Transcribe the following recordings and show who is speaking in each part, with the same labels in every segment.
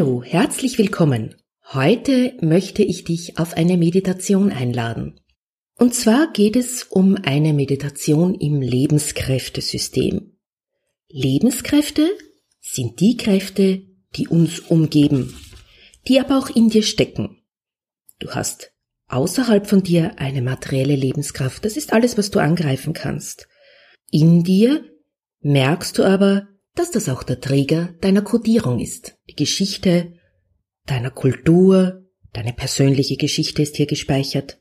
Speaker 1: Hallo, herzlich willkommen. Heute möchte ich dich auf eine Meditation einladen. Und zwar geht es um eine Meditation im Lebenskräftesystem. Lebenskräfte sind die Kräfte, die uns umgeben, die aber auch in dir stecken. Du hast außerhalb von dir eine materielle Lebenskraft, das ist alles, was du angreifen kannst. In dir merkst du aber, dass das auch der Träger deiner Kodierung ist. Die Geschichte deiner Kultur, deine persönliche Geschichte ist hier gespeichert.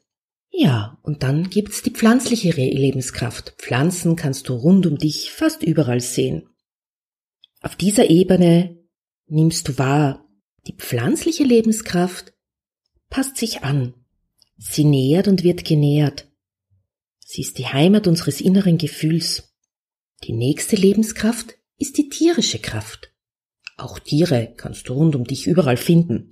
Speaker 1: Ja, und dann gibt's die pflanzliche Lebenskraft. Pflanzen kannst du rund um dich fast überall sehen. Auf dieser Ebene nimmst du wahr, die pflanzliche Lebenskraft passt sich an. Sie nähert und wird genährt. Sie ist die Heimat unseres inneren Gefühls. Die nächste Lebenskraft ist die tierische Kraft. Auch Tiere kannst du rund um dich überall finden.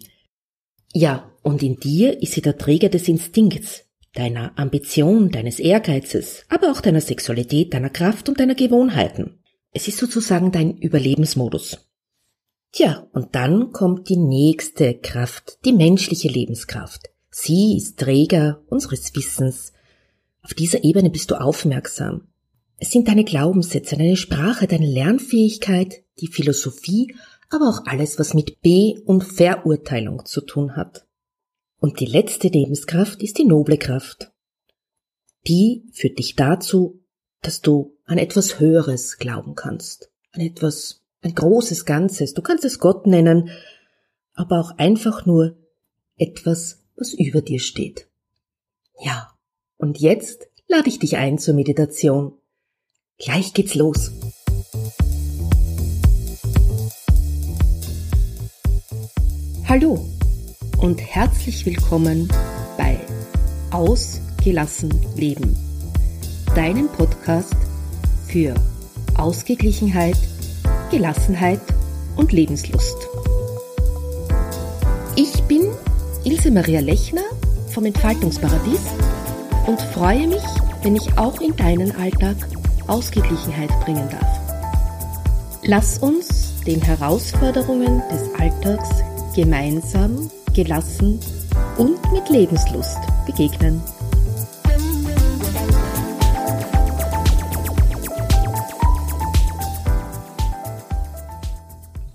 Speaker 1: Ja, und in dir ist sie der Träger des Instinkts, deiner Ambition, deines Ehrgeizes, aber auch deiner Sexualität, deiner Kraft und deiner Gewohnheiten. Es ist sozusagen dein Überlebensmodus. Tja, und dann kommt die nächste Kraft, die menschliche Lebenskraft. Sie ist Träger unseres Wissens. Auf dieser Ebene bist du aufmerksam. Es sind deine Glaubenssätze, deine Sprache, deine Lernfähigkeit, die Philosophie, aber auch alles, was mit Be- und Verurteilung zu tun hat. Und die letzte Lebenskraft ist die noble Kraft. Die führt dich dazu, dass du an etwas Höheres glauben kannst, an etwas, ein großes Ganzes. Du kannst es Gott nennen, aber auch einfach nur etwas, was über dir steht. Ja, und jetzt lade ich dich ein zur Meditation. Gleich geht's los. Hallo und herzlich willkommen bei Ausgelassen Leben, deinem Podcast für Ausgeglichenheit, Gelassenheit und Lebenslust. Ich bin Ilse Maria Lechner vom Entfaltungsparadies und freue mich, wenn ich auch in deinen Alltag Ausgeglichenheit bringen darf. Lass uns den Herausforderungen des Alltags gemeinsam, gelassen und mit Lebenslust begegnen.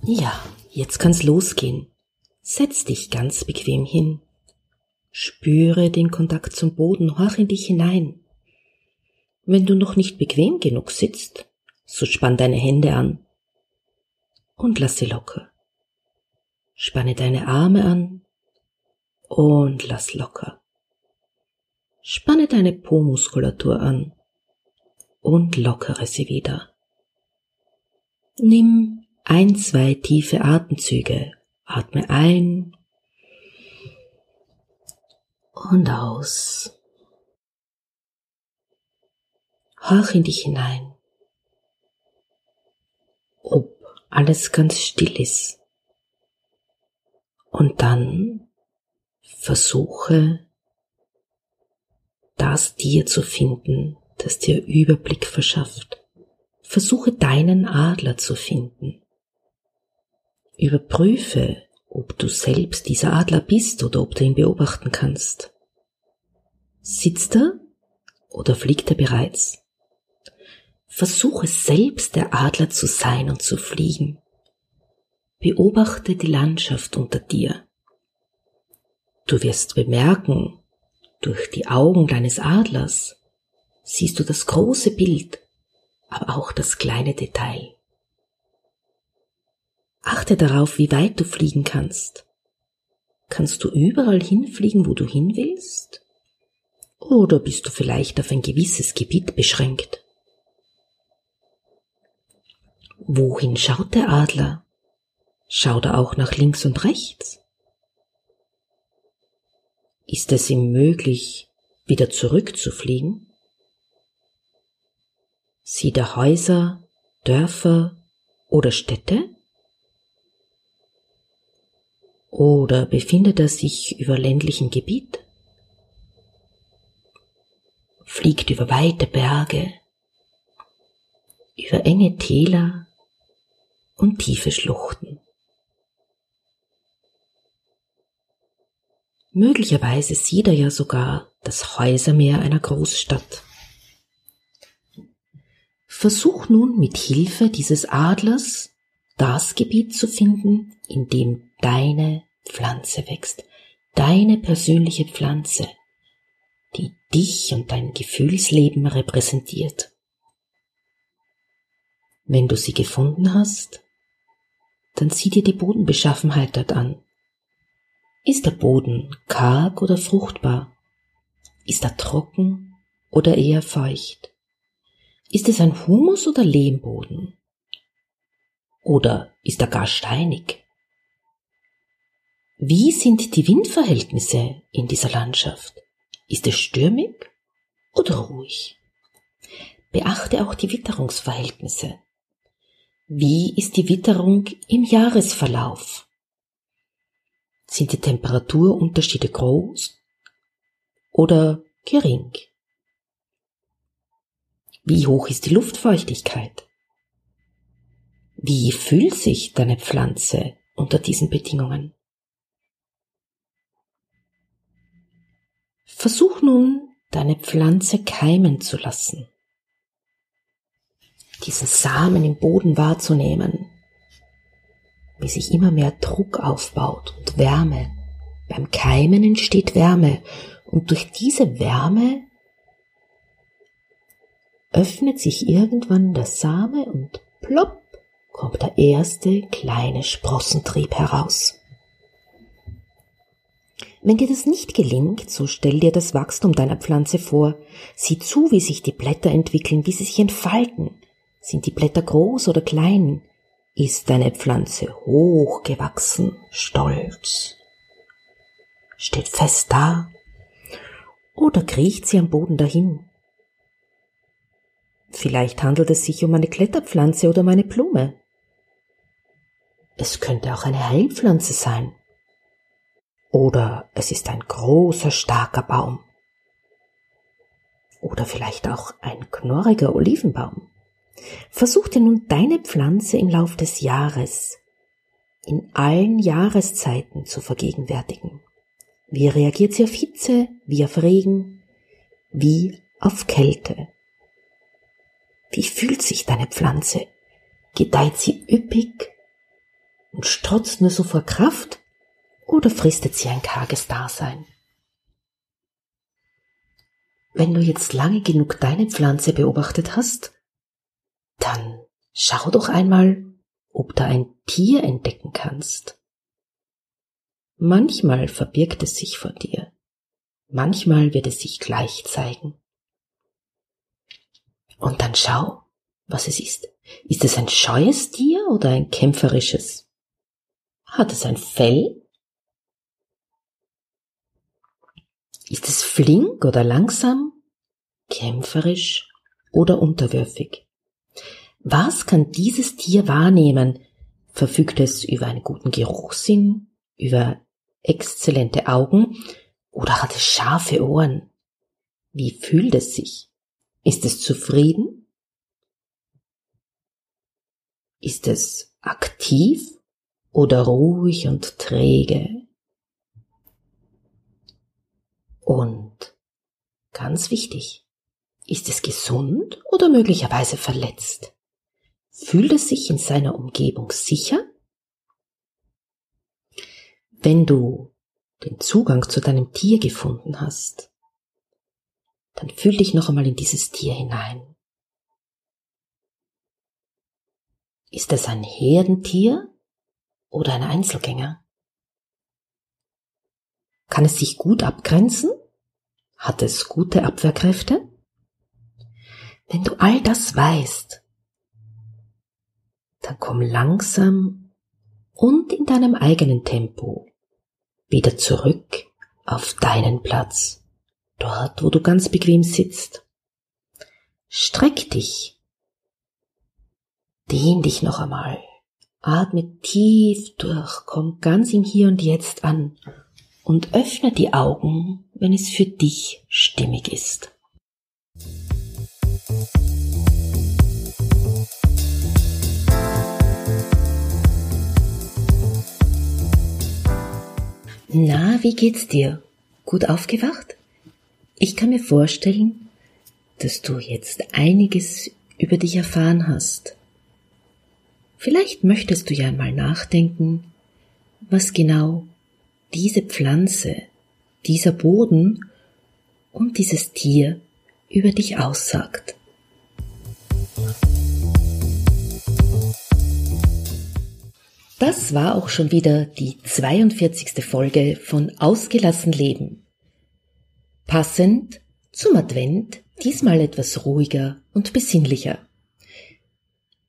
Speaker 1: Ja, jetzt kann's losgehen. Setz dich ganz bequem hin. Spüre den Kontakt zum Boden, horch in dich hinein. Wenn du noch nicht bequem genug sitzt, so spann deine Hände an und lass sie locker. Spanne deine Arme an und lass locker. Spanne deine Po-Muskulatur an und lockere sie wieder. Nimm ein, zwei tiefe Atemzüge. Atme ein und aus. Horch in dich hinein, ob alles ganz still ist. Und dann versuche, das dir zu finden, das dir Überblick verschafft. Versuche deinen Adler zu finden. Überprüfe, ob du selbst dieser Adler bist oder ob du ihn beobachten kannst. Sitzt er oder fliegt er bereits? Versuche selbst der Adler zu sein und zu fliegen. Beobachte die Landschaft unter dir. Du wirst bemerken, durch die Augen deines Adlers siehst du das große Bild, aber auch das kleine Detail. Achte darauf, wie weit du fliegen kannst. Kannst du überall hinfliegen, wo du hin willst? Oder bist du vielleicht auf ein gewisses Gebiet beschränkt? Wohin schaut der Adler? Schaut er auch nach links und rechts? Ist es ihm möglich, wieder zurückzufliegen? Sieht er Häuser, Dörfer oder Städte? Oder befindet er sich über ländlichem Gebiet? Fliegt über weite Berge, über enge Täler und tiefe Schluchten. Möglicherweise sieht er ja sogar das Häusermeer einer Großstadt. Versuch nun mit Hilfe dieses Adlers das Gebiet zu finden, in dem deine Pflanze wächst, deine persönliche Pflanze, die dich und dein Gefühlsleben repräsentiert. Wenn du sie gefunden hast, dann sieh dir die Bodenbeschaffenheit dort an. Ist der Boden karg oder fruchtbar? Ist er trocken oder eher feucht? Ist es ein Humus- oder Lehmboden? Oder ist er gar steinig? Wie sind die Windverhältnisse in dieser Landschaft? Ist es stürmig oder ruhig? Beachte auch die Witterungsverhältnisse. Wie ist die Witterung im Jahresverlauf? Sind die Temperaturunterschiede groß oder gering? Wie hoch ist die Luftfeuchtigkeit? Wie fühlt sich deine Pflanze unter diesen Bedingungen? Versuch nun, deine Pflanze keimen zu lassen. Diesen Samen im Boden wahrzunehmen, wie sich immer mehr Druck aufbaut und Wärme. Beim Keimen entsteht Wärme und durch diese Wärme öffnet sich irgendwann der Same und plopp kommt der erste kleine Sprossentrieb heraus. Wenn dir das nicht gelingt, so stell dir das Wachstum deiner Pflanze vor. Sieh zu, wie sich die Blätter entwickeln, wie sie sich entfalten. Sind die Blätter groß oder klein? Ist deine Pflanze hochgewachsen, stolz? Steht fest da? Oder kriecht sie am Boden dahin? Vielleicht handelt es sich um eine Kletterpflanze oder um eine Blume. Es könnte auch eine Heilpflanze sein. Oder es ist ein großer, starker Baum. Oder vielleicht auch ein knorriger Olivenbaum. Versuch dir nun deine Pflanze im Lauf des Jahres in allen Jahreszeiten zu vergegenwärtigen. Wie reagiert sie auf Hitze, wie auf Regen, wie auf Kälte? Wie fühlt sich deine Pflanze? Gedeiht sie üppig und strotzt nur so vor Kraft oder fristet sie ein karges Dasein? Wenn du jetzt lange genug deine Pflanze beobachtet hast, dann schau doch einmal, ob da ein Tier entdecken kannst. Manchmal verbirgt es sich vor dir, manchmal wird es sich gleich zeigen. Und dann schau, was es ist. Ist es ein scheues Tier oder ein kämpferisches? Hat es ein Fell? Ist es flink oder langsam? Kämpferisch oder unterwürfig? Was kann dieses Tier wahrnehmen? Verfügt es über einen guten Geruchssinn, über exzellente Augen oder hat es scharfe Ohren? Wie fühlt es sich? Ist es zufrieden? Ist es aktiv oder ruhig und träge? Und ganz wichtig, ist es gesund oder möglicherweise verletzt? Fühlt es sich in seiner Umgebung sicher? Wenn du den Zugang zu deinem Tier gefunden hast, dann fühl dich noch einmal in dieses Tier hinein. Ist es ein Herdentier oder ein Einzelgänger? Kann es sich gut abgrenzen? Hat es gute Abwehrkräfte? Wenn du all das weißt, dann komm langsam und in deinem eigenen Tempo wieder zurück auf deinen Platz dort, wo du ganz bequem sitzt. Streck dich. Dehn dich noch einmal. Atme tief durch, komm ganz im Hier und Jetzt an und öffne die Augen, wenn es für dich stimmig ist. Na, wie geht's dir? Gut aufgewacht? Ich kann mir vorstellen, dass du jetzt einiges über dich erfahren hast. Vielleicht möchtest du ja einmal nachdenken, was genau diese Pflanze, dieser Boden und dieses Tier über dich aussagt. Das war auch schon wieder die 42. Folge von Ausgelassen Leben. Passend zum Advent, diesmal etwas ruhiger und besinnlicher.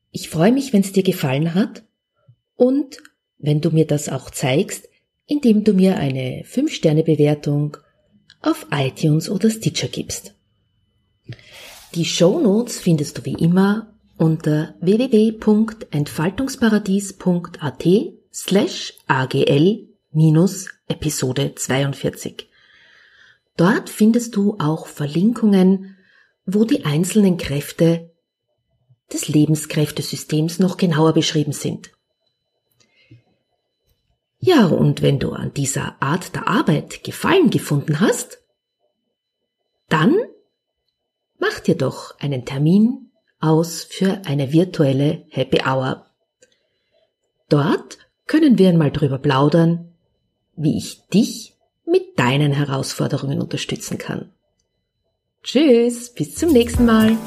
Speaker 1: Ich freue mich, wenn es dir gefallen hat und wenn du mir das auch zeigst, indem du mir eine 5-Sterne-Bewertung auf iTunes oder Stitcher gibst. Die Show Notes findest du wie immer unter www.entfaltungsparadies.at slash agl minus Episode 42. Dort findest du auch Verlinkungen, wo die einzelnen Kräfte des Lebenskräftesystems noch genauer beschrieben sind. Ja, und wenn du an dieser Art der Arbeit Gefallen gefunden hast, dann mach dir doch einen Termin aus für eine virtuelle Happy Hour. Dort können wir einmal drüber plaudern, wie ich dich mit deinen Herausforderungen unterstützen kann. Tschüss, bis zum nächsten Mal.